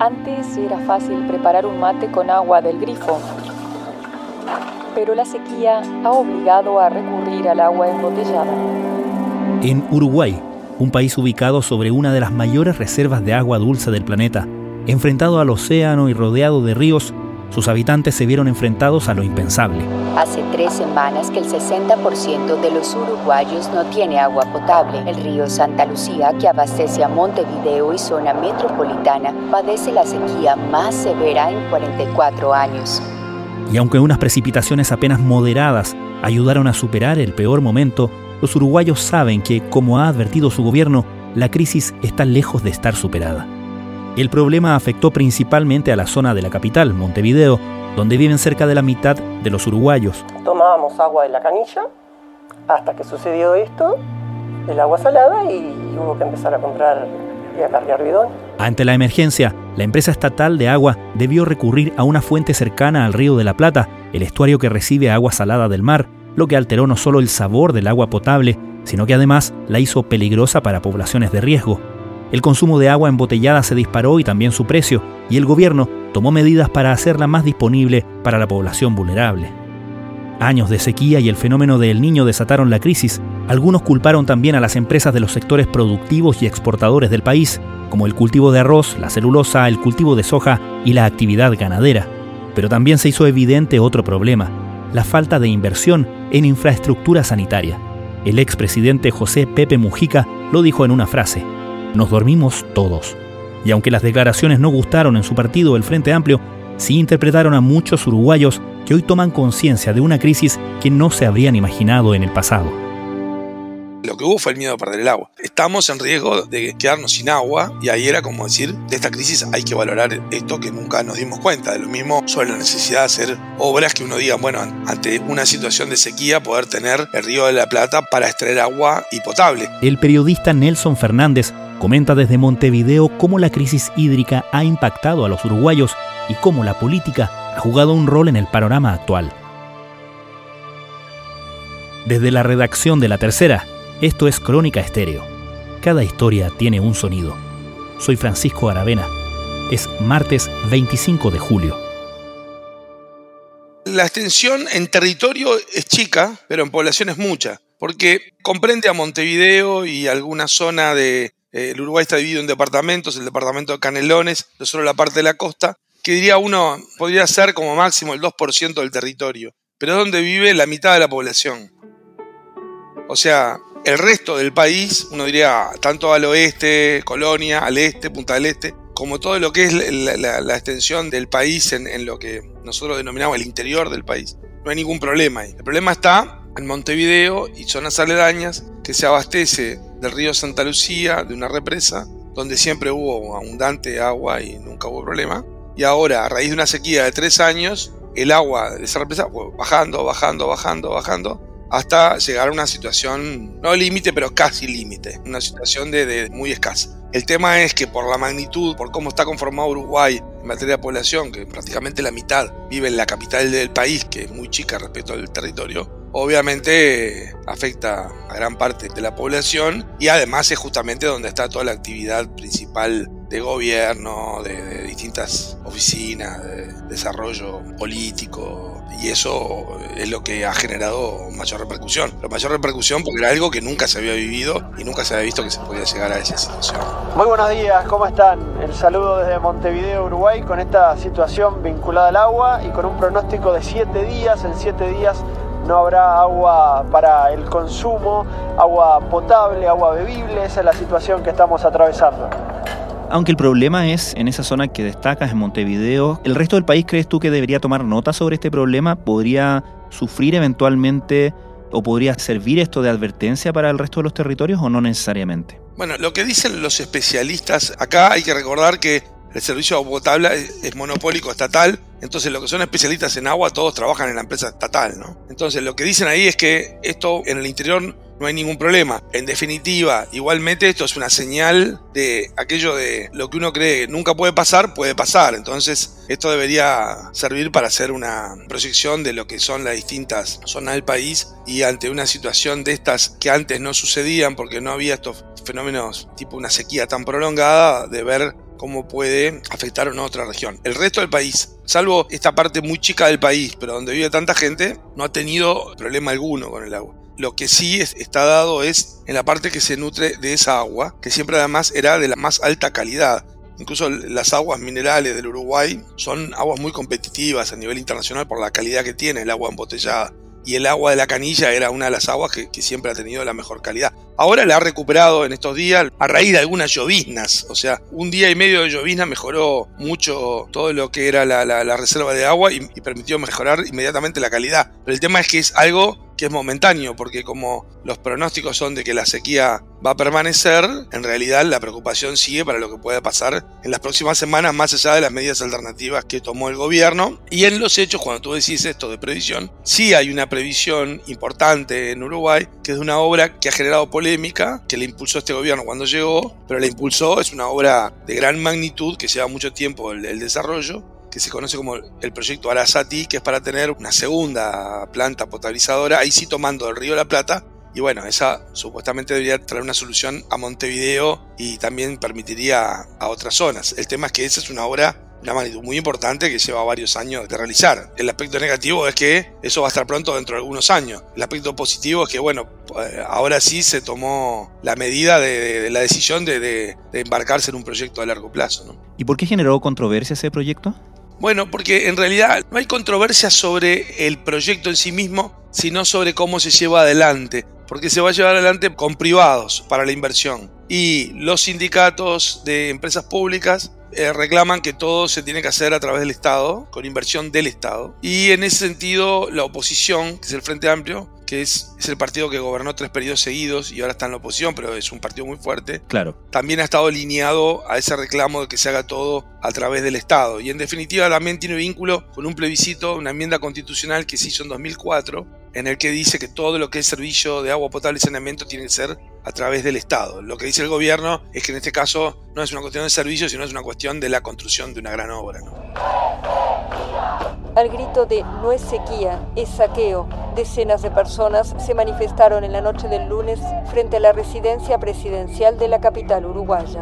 Antes era fácil preparar un mate con agua del grifo, pero la sequía ha obligado a recurrir al agua embotellada. En Uruguay, un país ubicado sobre una de las mayores reservas de agua dulce del planeta, enfrentado al océano y rodeado de ríos, sus habitantes se vieron enfrentados a lo impensable. Hace tres semanas que el 60% de los uruguayos no tiene agua potable. El río Santa Lucía, que abastece a Montevideo y zona metropolitana, padece la sequía más severa en 44 años. Y aunque unas precipitaciones apenas moderadas ayudaron a superar el peor momento, los uruguayos saben que, como ha advertido su gobierno, la crisis está lejos de estar superada. El problema afectó principalmente a la zona de la capital, Montevideo, donde viven cerca de la mitad de los uruguayos. Tomábamos agua de la canilla hasta que sucedió esto, el agua salada y hubo que empezar a comprar y a cargar bidón. Ante la emergencia, la empresa estatal de agua debió recurrir a una fuente cercana al río de la Plata, el estuario que recibe agua salada del mar, lo que alteró no solo el sabor del agua potable, sino que además la hizo peligrosa para poblaciones de riesgo. El consumo de agua embotellada se disparó y también su precio, y el gobierno tomó medidas para hacerla más disponible para la población vulnerable. Años de sequía y el fenómeno del niño desataron la crisis. Algunos culparon también a las empresas de los sectores productivos y exportadores del país, como el cultivo de arroz, la celulosa, el cultivo de soja y la actividad ganadera. Pero también se hizo evidente otro problema, la falta de inversión en infraestructura sanitaria. El expresidente José Pepe Mujica lo dijo en una frase, nos dormimos todos. Y aunque las declaraciones no gustaron en su partido, el Frente Amplio, sí interpretaron a muchos uruguayos que hoy toman conciencia de una crisis que no se habrían imaginado en el pasado. Lo que hubo fue el miedo a perder el agua. Estamos en riesgo de quedarnos sin agua y ahí era como decir, de esta crisis hay que valorar esto que nunca nos dimos cuenta. De lo mismo sobre la necesidad de hacer obras que uno diga, bueno, ante una situación de sequía poder tener el río de la Plata para extraer agua y potable. El periodista Nelson Fernández comenta desde Montevideo cómo la crisis hídrica ha impactado a los uruguayos y cómo la política ha jugado un rol en el panorama actual. Desde la redacción de La Tercera, esto es Crónica Estéreo. Cada historia tiene un sonido. Soy Francisco Aravena. Es martes 25 de julio. La extensión en territorio es chica, pero en población es mucha, porque comprende a Montevideo y alguna zona de el Uruguay está dividido en departamentos, el departamento de Canelones, no solo la parte de la costa, que diría uno podría ser como máximo el 2% del territorio, pero es donde vive la mitad de la población. O sea, el resto del país, uno diría tanto al oeste, Colonia, al este, Punta del Este, como todo lo que es la, extensión del país en, en, lo que nosotros denominamos el interior del país. No hay ningún problema ahí. El problema está en Montevideo y zonas aledañas que se abastece del río Santa Lucía, de una represa, donde siempre hubo abundante agua y nunca hubo problema. Y ahora, a raíz de una sequía de tres años, el agua de esa represa fue bajando, bajando, bajando, bajando, hasta llegar a una situación, no límite, pero casi límite, una situación de, muy escasa. El tema es que por la magnitud, por cómo está conformado Uruguay en materia de población, que prácticamente la mitad vive en la capital del país, que es muy chica respecto al territorio, obviamente afecta a gran parte de la población y además es justamente donde está toda la actividad principal de gobierno, de, distintas oficinas, de desarrollo político y eso es lo que ha generado mayor repercusión. La mayor repercusión porque era algo que nunca se había vivido y nunca se había visto que se podía llegar a esa situación. Muy buenos días, ¿cómo están? El saludo desde Montevideo, Uruguay, con esta situación vinculada al agua y con un pronóstico de 7 días. En 7 días no habrá agua para el consumo, agua potable, agua bebible, esa es la situación que estamos atravesando. Aunque el problema es en esa zona que destacas, en Montevideo, ¿el resto del país crees tú que debería tomar nota sobre este problema? ¿Podría sufrir eventualmente o podría servir esto de advertencia para el resto de los territorios o no necesariamente? Bueno, lo que dicen los especialistas, acá hay que recordar que el servicio de agua potable es monopólico estatal, entonces los que son especialistas en agua todos trabajan en la empresa estatal, ¿no? Entonces lo que dicen ahí es que esto en el interior no hay ningún problema. En definitiva, igualmente esto es una señal de aquello de lo que uno cree que nunca puede pasar, puede pasar. Entonces esto debería servir para hacer una proyección de lo que son las distintas zonas del país y ante una situación de estas que antes no sucedían porque no había estos fenómenos tipo una sequía tan prolongada, de ver cómo puede afectar a una otra región. El resto del país, salvo esta parte muy chica del país, pero donde vive tanta gente, no ha tenido problema alguno con el agua. Lo que sí está dado es en la parte que se nutre de esa agua, que siempre además era de la más alta calidad. Incluso las aguas minerales del Uruguay son aguas muy competitivas a nivel internacional por la calidad que tiene el agua embotellada y el agua de la canilla era una de las aguas que, siempre ha tenido la mejor calidad. Ahora la ha recuperado en estos días a raíz de algunas lloviznas, o sea, un día y medio de llovizna mejoró mucho todo lo que era la, reserva de agua y, y permitió mejorar inmediatamente la calidad. Pero el tema es que es algo que es momentáneo, porque como los pronósticos son de que la sequía va a permanecer, en realidad la preocupación sigue para lo que pueda pasar en las próximas semanas, más allá de las medidas alternativas que tomó el gobierno. Y en los hechos, cuando tú decís esto de previsión, sí hay una previsión importante en Uruguay, que es una obra que ha generado polémica, que le impulsó este gobierno cuando llegó, pero la impulsó, es una obra de gran magnitud que lleva mucho tiempo el desarrollo que se conoce como el proyecto Arasati, que es para tener una segunda planta potabilizadora, ahí sí tomando el río La Plata. Y bueno, esa supuestamente debería traer una solución a Montevideo y también permitiría a otras zonas. El tema es que esa es una obra una magnitud muy importante que lleva varios años de realizar. El aspecto negativo es que eso va a estar pronto dentro de algunos años. El aspecto positivo es que, bueno, eh, ahora sí se tomó la medida de, la decisión de, embarcarse en un proyecto a largo plazo. ¿Y por qué generó controversia ese proyecto? Bueno, porque en realidad no hay controversia sobre el proyecto en sí mismo, sino sobre cómo se lleva adelante, porque se va a llevar adelante con privados para la inversión. Y los sindicatos de empresas públicas eh, reclaman que todo se tiene que hacer a través del Estado, con inversión del Estado. Y en ese sentido, la oposición, que es el Frente Amplio, que es, es, el partido que gobernó tres periodos seguidos y ahora está en la oposición, pero es un partido muy fuerte. Claro. También ha estado alineado a ese reclamo de que se haga todo a través del Estado. Y en definitiva también tiene vínculo con un plebiscito, una enmienda constitucional que se hizo en 2004, en el que dice que todo lo que es servicio de agua potable y saneamiento tiene que ser a través del Estado. Lo que dice el gobierno es que en este caso no es una cuestión de servicio, sino es una cuestión de la construcción de una gran obra. Al grito de no es sequía, es saqueo, decenas de personas se manifestaron en la noche del lunes frente a la residencia presidencial de la capital uruguaya.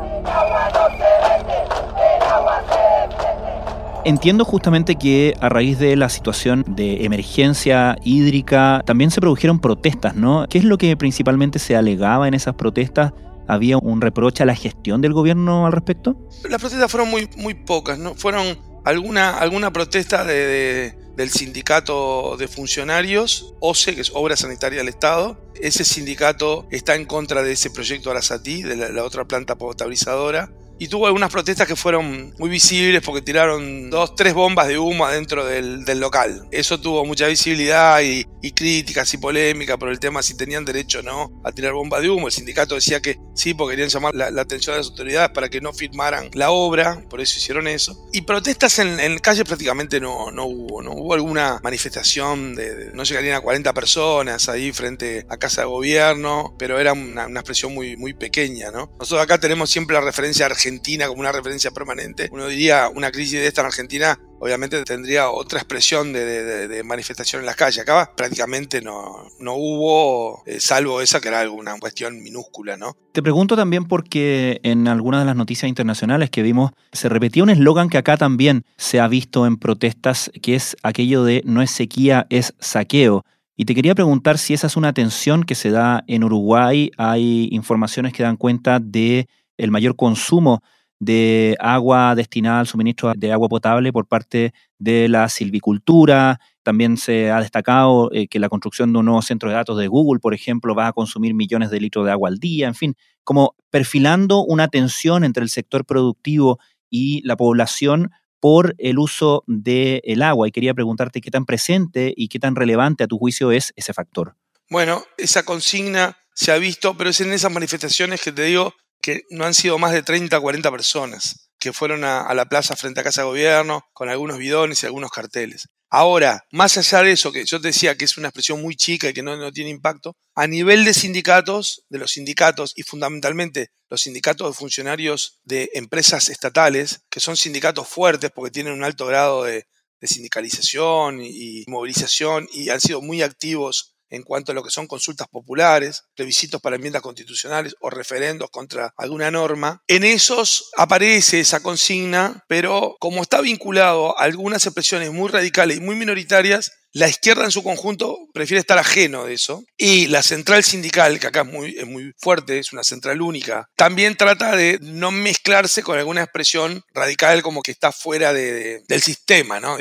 Entiendo justamente que a raíz de la situación de emergencia hídrica también se produjeron protestas, ¿no? ¿Qué es lo que principalmente se alegaba en esas protestas? ¿Había un reproche a la gestión del gobierno al respecto? Las protestas fueron muy, muy pocas, ¿no? Fueron alguna, alguna protesta de, del sindicato de funcionarios, OCE, que es Obra Sanitaria del Estado. Ese sindicato está en contra de ese proyecto Arasatí, de la otra planta potabilizadora y tuvo algunas protestas que fueron muy visibles porque tiraron dos, tres bombas de humo adentro del, local. Eso tuvo mucha visibilidad y, críticas y polémica por el tema si tenían derecho o no a tirar bombas de humo. El sindicato decía que sí, porque querían llamar la, atención de las autoridades para que no firmaran la obra, por eso hicieron eso. Y protestas en, en calle prácticamente no, no hubo, no hubo alguna manifestación de, no llegarían a 40 personas ahí frente a casa de gobierno, pero era una, expresión muy, muy pequeña, ¿no? Nosotros acá tenemos siempre la referencia argentina Argentina como una referencia permanente, uno diría una crisis de esta en Argentina obviamente tendría otra expresión de, manifestación en las calles. Acá prácticamente no, no hubo, eh, salvo esa que era alguna cuestión minúscula, ¿no? Te pregunto también porque en algunas de las noticias internacionales que vimos se repetía un eslogan que acá también se ha visto en protestas, que es aquello de no es sequía, es saqueo. Y te quería preguntar si esa es una tensión que se da en Uruguay. Hay informaciones que dan cuenta de el mayor consumo de agua destinada al suministro de agua potable por parte de la silvicultura. También se ha destacado eh, que la construcción de un nuevo centro de datos de Google, por ejemplo, va a consumir millones de litros de agua al día. En fin, como perfilando una tensión entre el sector productivo y la población por el uso del agua. Y quería preguntarte qué tan presente y qué tan relevante a tu juicio es ese factor. Bueno, esa consigna se ha visto, pero es en esas manifestaciones que te digo que no han sido más de 30 o 40 personas que fueron a, la plaza frente a Casa de Gobierno con algunos bidones y algunos carteles. Ahora, más allá de eso, que yo te decía que es una expresión muy chica y que no, no tiene impacto, a nivel de sindicatos, de los sindicatos y fundamentalmente los sindicatos de funcionarios de empresas estatales, que son sindicatos fuertes porque tienen un alto grado de, sindicalización y movilización y han sido muy activos en cuanto a lo que son consultas populares, plebiscitos para enmiendas constitucionales o referendos contra alguna norma. En esos aparece esa consigna, pero como está vinculado a algunas expresiones muy radicales y muy minoritarias, la izquierda en su conjunto prefiere estar ajeno de eso. Y la central sindical, que acá es muy, es muy fuerte, es una central única, también trata de no mezclarse con alguna expresión radical como que está fuera del sistema, ¿no?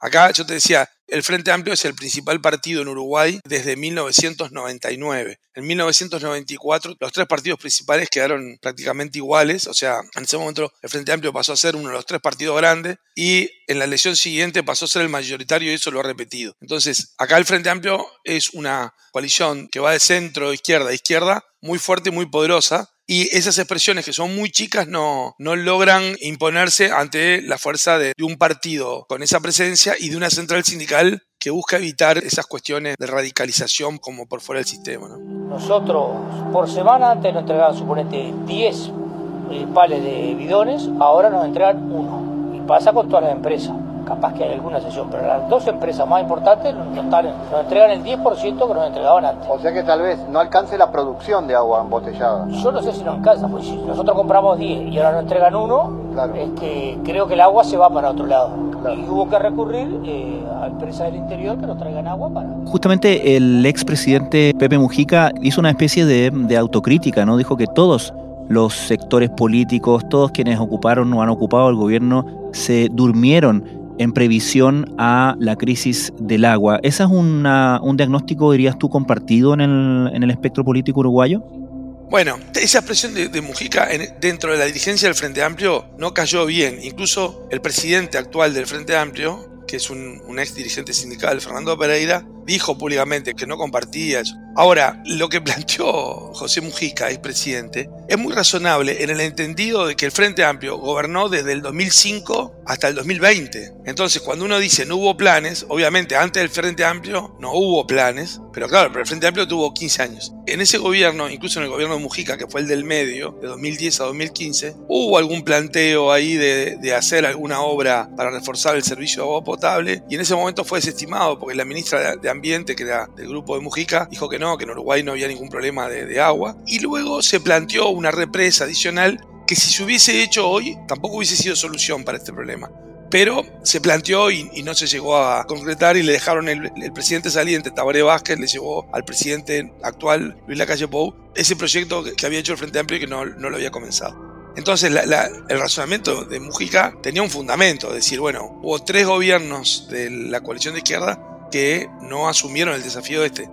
acá yo te decía, el Frente Amplio es el principal partido en Uruguay desde 1999. En 1994 los tres partidos principales quedaron prácticamente iguales, o sea, en ese momento el Frente Amplio pasó a ser uno de los tres partidos grandes y en la elección siguiente pasó a ser el mayoritario y eso lo ha repetido. Entonces, acá el Frente Amplio es una coalición que va de centro, izquierda, izquierda, muy fuerte y muy poderosa, y esas expresiones que son muy chicas no, no logran imponerse ante la fuerza de, un partido con esa presencia y de una central sindical que busca evitar esas cuestiones de radicalización como por fuera del sistema. Nosotros por semana antes nos entregaban, suponete, 10 eh, pales de bidones, ahora nos entregan uno. Y pasa con todas las empresas capaz que hay alguna sesión, pero las dos empresas más importantes nos, entregan el 10% que nos entregaban antes. O sea que tal vez no alcance la producción de agua embotellada. Yo no sé si nos alcanza, porque si nosotros compramos 10 y ahora nos entregan uno, es que creo que el agua se va para otro lado. Y hubo que recurrir eh, a empresas del interior que nos traigan agua para... Justamente el expresidente Pepe Mujica hizo una especie de, de autocrítica, ¿no? Dijo que todos los sectores políticos, todos quienes ocuparon o han ocupado el gobierno, se durmieron en previsión a la crisis del agua. ¿Ese es un diagnóstico, dirías tú, compartido en el, espectro político uruguayo? Bueno, esa expresión de, Mujica dentro de la dirigencia del Frente Amplio no cayó bien. Incluso el presidente actual del Frente Amplio, que es un, un ex dirigente sindical, Fernando Pereira, dijo públicamente que no compartía eso. Ahora, lo que planteó José Mujica, ex presidente, es muy razonable en el entendido de que el Frente Amplio gobernó desde el 2005 hasta el 2020. Entonces, cuando uno dice no hubo planes, obviamente antes del Frente Amplio no hubo planes, pero claro, pero el Frente Amplio tuvo 15 años. En ese gobierno, incluso en el gobierno de Mujica, que fue el del medio, de 2010 a 2015, hubo algún planteo ahí de, de hacer alguna obra para reforzar el servicio de agua potable y en ese momento fue desestimado porque la ministra de Ambiente, que era del grupo de Mujica, dijo que no, que en Uruguay no había ningún problema de, agua. Y luego se planteó una represa adicional que si se hubiese hecho hoy tampoco hubiese sido solución para este problema. Pero se planteó y, no se llegó a concretar y le dejaron el, presidente saliente, Tabaré Vázquez, le llevó al presidente actual, Luis Lacalle Pou, ese proyecto que, había hecho el Frente Amplio y que no, no lo había comenzado. Entonces el razonamiento de Mujica tenía un fundamento, decir, bueno, hubo tres gobiernos de la coalición de izquierda que no asumieron el desafío este.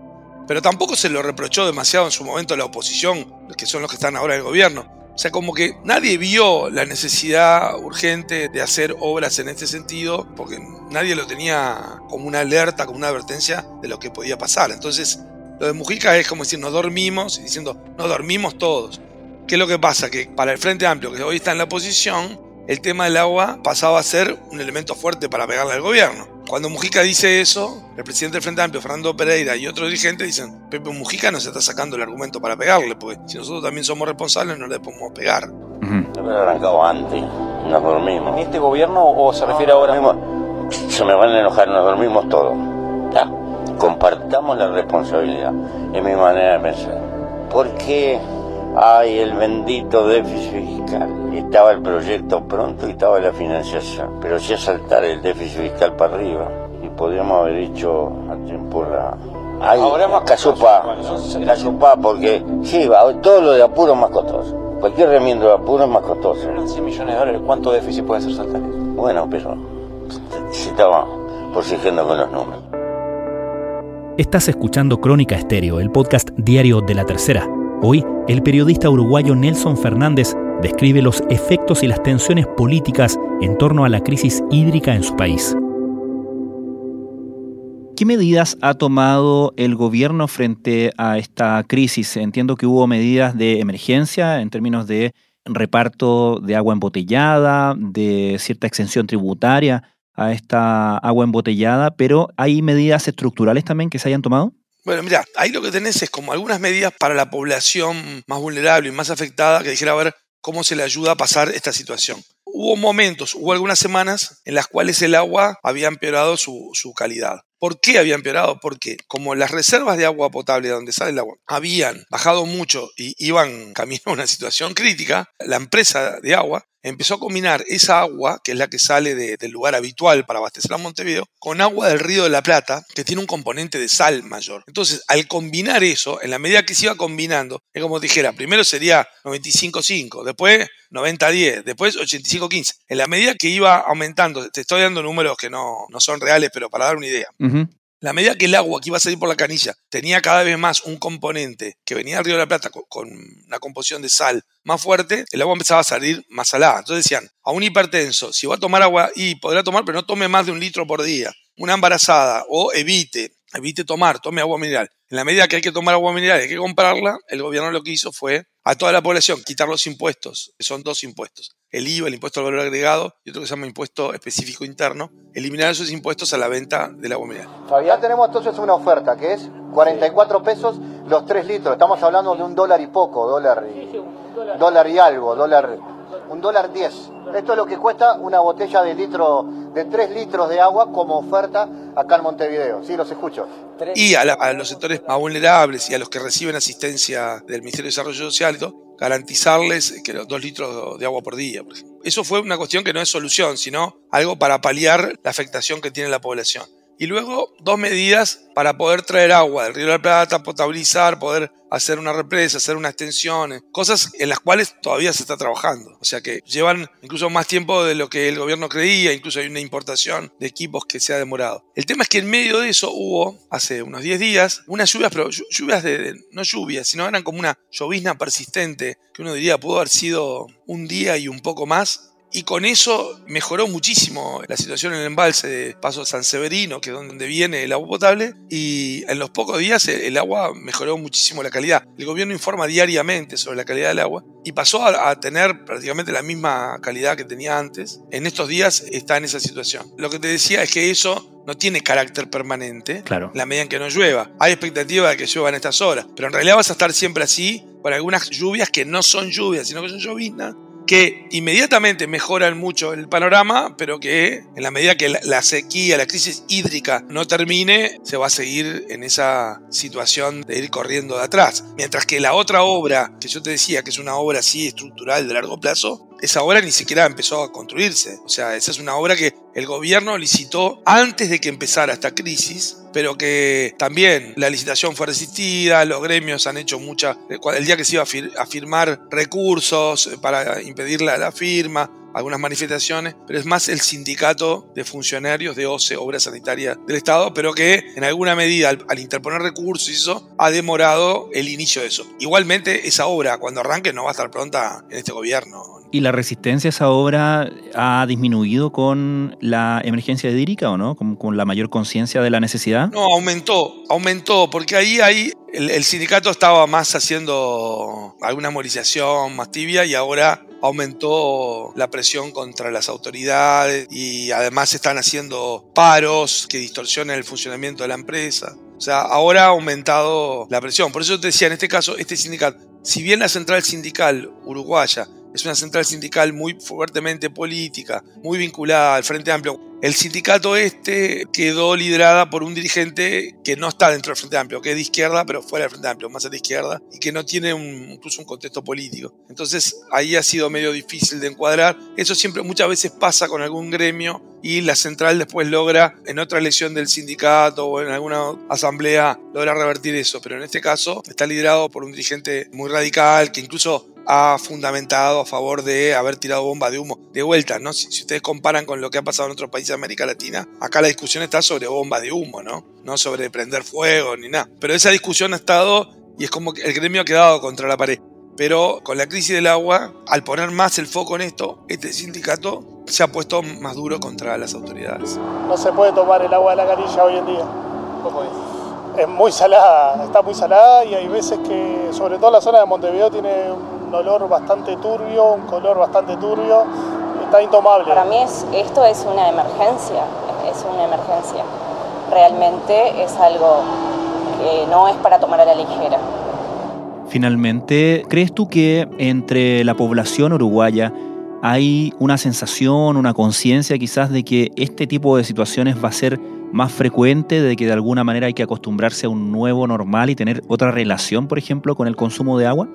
Pero tampoco se lo reprochó demasiado en su momento la oposición, que son los que están ahora en el gobierno. O sea, como que nadie vio la necesidad urgente de hacer obras en este sentido, porque nadie lo tenía como una alerta, como una advertencia de lo que podía pasar. Entonces, lo de Mujica es como decir, nos dormimos, y diciendo, nos dormimos todos. ¿Qué es lo que pasa? Que para el Frente Amplio, que hoy está en la oposición, el tema del agua pasaba a ser un elemento fuerte para pegarle al gobierno. Cuando Mujica dice eso, el presidente del Frente Amplio, Fernando Pereira y otros dirigentes dicen, Pepe Mujica no se está sacando el argumento para pegarle, porque si nosotros también somos responsables no le podemos pegar. Uh arrancado antes, nos dormimos. ¿En este gobierno o se refiere ahora? se me van a enojar, nos dormimos todos. Compartamos la responsabilidad, es mi manera de pensar. ¿Por hay el bendito déficit fiscal? estaba el proyecto pronto y estaba la financiación, pero ya saltar el déficit fiscal para arriba y podríamos haber dicho a tiempo la... Ay, casupa, casupa, porque sí, todo lo de apuro es más costoso. Cualquier remiendo de apuro es más costoso. 100 millones de dólares, ¿cuánto déficit puede ser saltar Bueno, pero si estaba porciendo con los números. Estás escuchando Crónica Estéreo, el podcast diario de la tercera. Hoy, el periodista uruguayo Nelson Fernández describe los efectos y las tensiones políticas en torno a la crisis hídrica en su país. ¿Qué medidas ha tomado el gobierno frente a esta crisis? Entiendo que hubo medidas de emergencia en términos de reparto de agua embotellada, de cierta exención tributaria a esta agua embotellada, pero ¿hay medidas estructurales también que se hayan tomado? Bueno, mira, ahí lo que tenés es como algunas medidas para la población más vulnerable y más afectada que dijera, a ver, cómo se le ayuda a pasar esta situación. hubo momentos, hubo algunas semanas en las cuales el agua había empeorado su, su calidad. ¿Por qué había empeorado? Porque como las reservas de agua potable donde sale el agua habían bajado mucho y iban camino a una situación crítica, la empresa de agua empezó a combinar esa agua, que es la que sale del lugar habitual para abastecer a Montevideo, con agua del río de la Plata, que tiene un componente de sal mayor. Entonces, al combinar eso, en la medida que se iba combinando, es como dijera, primero sería 95-5, después 90-10, después 85-15. En la medida que iba aumentando, te estoy dando números que no, no son reales, pero para dar una idea. La medida que el agua que iba a salir por la canilla tenía cada vez más un componente que venía del Río de la Plata con, una composición de sal más fuerte, el agua empezaba a salir más salada. Entonces decían, a un hipertenso, si va a tomar agua y podrá tomar, pero no tome más de un litro por día. Una embarazada o evite, evite tomar, tome agua mineral. En la medida que hay que tomar agua mineral y hay que comprarla, el gobierno lo que hizo fue a toda la población quitar los impuestos, que son dos impuestos el IVA, el impuesto al valor agregado, y otro que se llama impuesto específico interno, eliminar esos impuestos a la venta del agua mineral. Ya tenemos entonces una oferta que es 44 pesos los 3 litros. Estamos hablando de un dólar y poco, dólar y, dólar. y algo, dólar, un dólar 10. Esto es lo que cuesta una botella de litro, de 3 litros de agua como oferta acá en Montevideo. Sí, los escucho. Y a, a los sectores más vulnerables y a los que reciben asistencia del Ministerio de Desarrollo Social y todo, garantizarles que los dos litros de agua por día. Eso fue una cuestión que no es solución, sino algo para paliar la afectación que tiene la población. Y luego dos medidas para poder traer agua del Río de la Plata, potabilizar, poder hacer una represa, hacer una extensión, cosas en las cuales todavía se está trabajando. O sea que llevan incluso más tiempo de lo que el gobierno creía, incluso hay una importación de equipos que se ha demorado. El tema es que en medio de eso hubo, hace unos 10 días, unas lluvias, pero lluvias de, no lluvias, sino eran como una llovizna persistente, que uno diría pudo haber sido un día y un poco más, y con eso mejoró muchísimo la situación en el embalse de Paso San Severino, que es donde viene el agua potable, y en los pocos días el agua mejoró muchísimo la calidad. El gobierno informa diariamente sobre la calidad del agua y pasó a, tener prácticamente la misma calidad que tenía antes. En estos días está en esa situación. Lo que te decía es que eso no tiene carácter permanente claro. la medida en que no llueva. Hay expectativa de que llueva en estas horas, pero en realidad vas a estar siempre así por algunas lluvias que no son lluvias, sino que son lloviznas que inmediatamente mejoran mucho el panorama, pero que en la medida que la sequía, la crisis hídrica no termine, se va a seguir en esa situación de ir corriendo de atrás. Mientras que la otra obra, que yo te decía que es una obra así estructural de largo plazo, esa obra ni siquiera empezó a construirse. O sea, esa es una obra que el gobierno licitó antes de que empezara esta crisis, pero que también la licitación fue resistida, los gremios han hecho mucha... El día que se iba a, firmar recursos para impedir la, firma, algunas manifestaciones, pero es más el sindicato de funcionarios de OCE, Obra Sanitaria del Estado, pero que en alguna medida al, al, interponer recursos y eso ha demorado el inicio de eso. Igualmente esa obra cuando arranque no va a estar pronta en este gobierno, ¿Y la resistencia a esa obra ha disminuido con la emergencia hídrica o no? ¿Con, la mayor conciencia de la necesidad? No, aumentó, aumentó, porque ahí, ahí el, sindicato estaba más haciendo alguna movilización más tibia y ahora aumentó la presión contra las autoridades y además están haciendo paros que distorsionan el funcionamiento de la empresa. O sea, ahora ha aumentado la presión. Por eso te decía, en este caso, este sindicato, si bien la central sindical uruguaya es una central sindical muy fuertemente política, muy vinculada al Frente Amplio. El sindicato este quedó liderada por un dirigente que no está dentro del Frente Amplio, que es de izquierda, pero fuera del Frente Amplio, más a la izquierda, y que no tiene incluso un contexto político. Entonces ahí ha sido medio difícil de encuadrar. Eso siempre muchas veces pasa con algún gremio y la central después logra, en otra elección del sindicato o en alguna asamblea, logra revertir eso. Pero en este caso está liderado por un dirigente muy radical que incluso ha fundamentado a favor de haber tirado bomba de humo. De vuelta, ¿no? Si, ustedes comparan con lo que ha pasado en otros países de América Latina, acá la discusión está sobre bomba de humo, ¿no? No sobre prender fuego ni nada. Pero esa discusión ha estado y es como que el gremio ha quedado contra la pared. Pero con la crisis del agua, al poner más el foco en esto, este sindicato se ha puesto más duro contra las autoridades. No se puede tomar el agua de la canilla hoy en día. ¿Cómo es? Es muy salada, está muy salada y hay veces que, sobre todo la zona de Montevideo, tiene un olor bastante turbio, un color bastante turbio, está intomable. Para mí es, esto es una emergencia, es una emergencia. Realmente es algo que no es para tomar a la ligera. Finalmente, ¿crees tú que entre la población uruguaya hay una sensación, una conciencia quizás de que este tipo de situaciones va a ser más frecuente, de que de alguna manera hay que acostumbrarse a un nuevo normal y tener otra relación, por ejemplo, con el consumo de agua?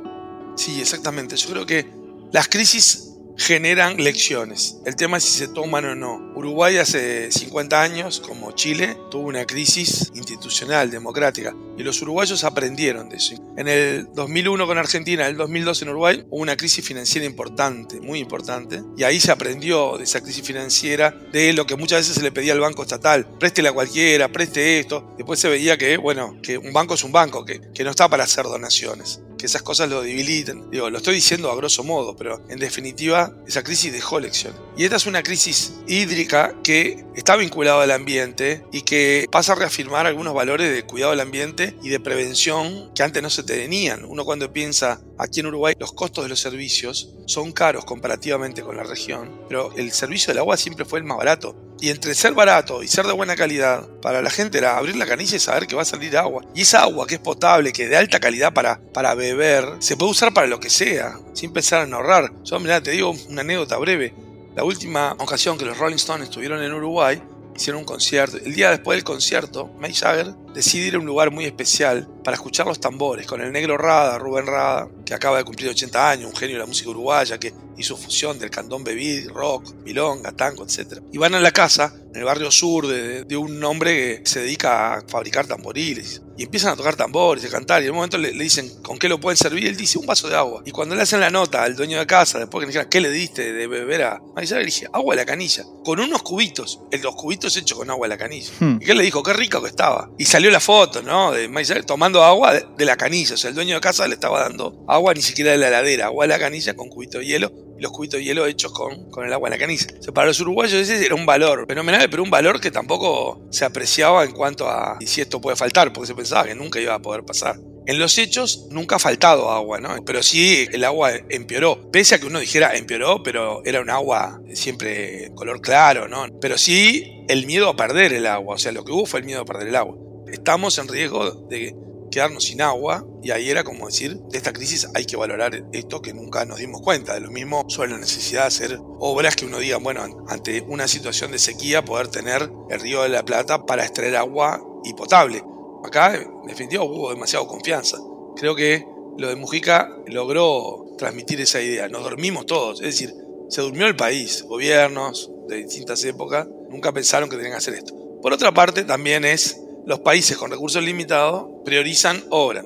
Sí, exactamente. Yo creo que las crisis generan lecciones. El tema es si se toman o no. Uruguay hace 50 años, como Chile, tuvo una crisis institucional, democrática, y los uruguayos aprendieron de eso. En el 2001 con Argentina, en el 2002 en Uruguay, hubo una crisis financiera importante, muy importante, y ahí se aprendió de esa crisis financiera, de lo que muchas veces se le pedía al banco estatal, préstele a cualquiera, preste esto. Después se veía que, bueno, que un banco es un banco, que, que no está para hacer donaciones que esas cosas lo debiliten. Digo, lo estoy diciendo a grosso modo, pero en definitiva esa crisis dejó lección. Y esta es una crisis hídrica que está vinculada al ambiente y que pasa a reafirmar algunos valores de cuidado del ambiente y de prevención que antes no se tenían. Uno cuando piensa aquí en Uruguay los costos de los servicios son caros comparativamente con la región, pero el servicio del agua siempre fue el más barato. Y entre ser barato y ser de buena calidad, para la gente era abrir la canilla y saber que va a salir agua. Y esa agua que es potable, que de alta calidad para, para beber, se puede usar para lo que sea, sin pensar en ahorrar. Yo, mira, te digo una anécdota breve. La última ocasión que los Rolling Stones estuvieron en Uruguay, hicieron un concierto. El día después del concierto, Mick Jagger decide ir a un lugar muy especial para escuchar los tambores con el negro Rada, Rubén Rada, que acaba de cumplir 80 años, un genio de la música uruguaya que hizo fusión del cantón bebí, rock, milonga, tango, etc. Y van a la casa, en el barrio sur, de, de, un hombre que se dedica a fabricar tamboriles. Y empiezan a tocar tambores, a cantar, y en un momento le, le, dicen con qué lo pueden servir, él dice un vaso de agua. Y cuando le hacen la nota al dueño de casa, después que le dijeron, ¿qué le diste de beber a Maizar? Le dije, agua de la canilla, con unos cubitos, los cubitos hechos con agua de la canilla. Hmm. Y él le dijo, qué rico que estaba. Y salió la foto, ¿no? De Maizar tomando agua de, de la canilla, o sea, el dueño de casa le estaba dando agua ni siquiera de la heladera, agua de la canilla con cubito de hielo los cubitos de hielo hechos con, con el agua en la canilla. Para los uruguayos ese era un valor fenomenal, pero un valor que tampoco se apreciaba en cuanto a si esto puede faltar, porque se pensaba que nunca iba a poder pasar. En los hechos nunca ha faltado agua, ¿no? Pero sí el agua empeoró. Pese a que uno dijera empeoró, pero era un agua siempre color claro, ¿no? Pero sí el miedo a perder el agua. O sea, lo que hubo fue el miedo a perder el agua. Estamos en riesgo de quedarnos sin agua y ahí era como decir, de esta crisis hay que valorar esto que nunca nos dimos cuenta. De lo mismo sobre la necesidad de hacer obras que uno diga, bueno, ante una situación de sequía poder tener el río de la Plata para extraer agua y potable. Acá en definitiva hubo demasiada confianza. Creo que lo de Mujica logró transmitir esa idea. Nos dormimos todos, es decir, se durmió el país, gobiernos de distintas épocas, nunca pensaron que tenían que hacer esto. Por otra parte, también es los países con recursos limitados priorizan obras.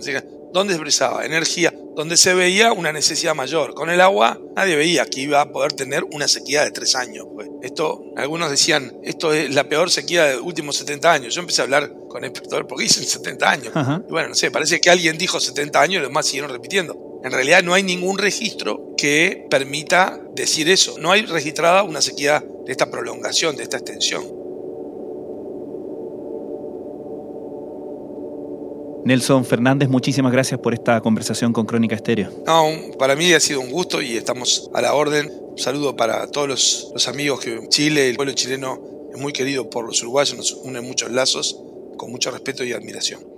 ¿Dónde se? Energía, donde se veía una necesidad mayor. Con el agua nadie veía que iba a poder tener una sequía de tres años. Pues. Esto, algunos decían, esto es la peor sequía de los últimos 70 años. Yo empecé a hablar con el inspector porque dicen 70 años. Y bueno, no sé, parece que alguien dijo 70 años y los demás siguieron repitiendo. En realidad no hay ningún registro que permita decir eso. No hay registrada una sequía de esta prolongación, de esta extensión. Nelson Fernández, muchísimas gracias por esta conversación con Crónica Estéreo. Para mí ha sido un gusto y estamos a la orden. Un saludo para todos los, los amigos que Chile, el pueblo chileno es muy querido por los uruguayos, nos unen muchos lazos con mucho respeto y admiración.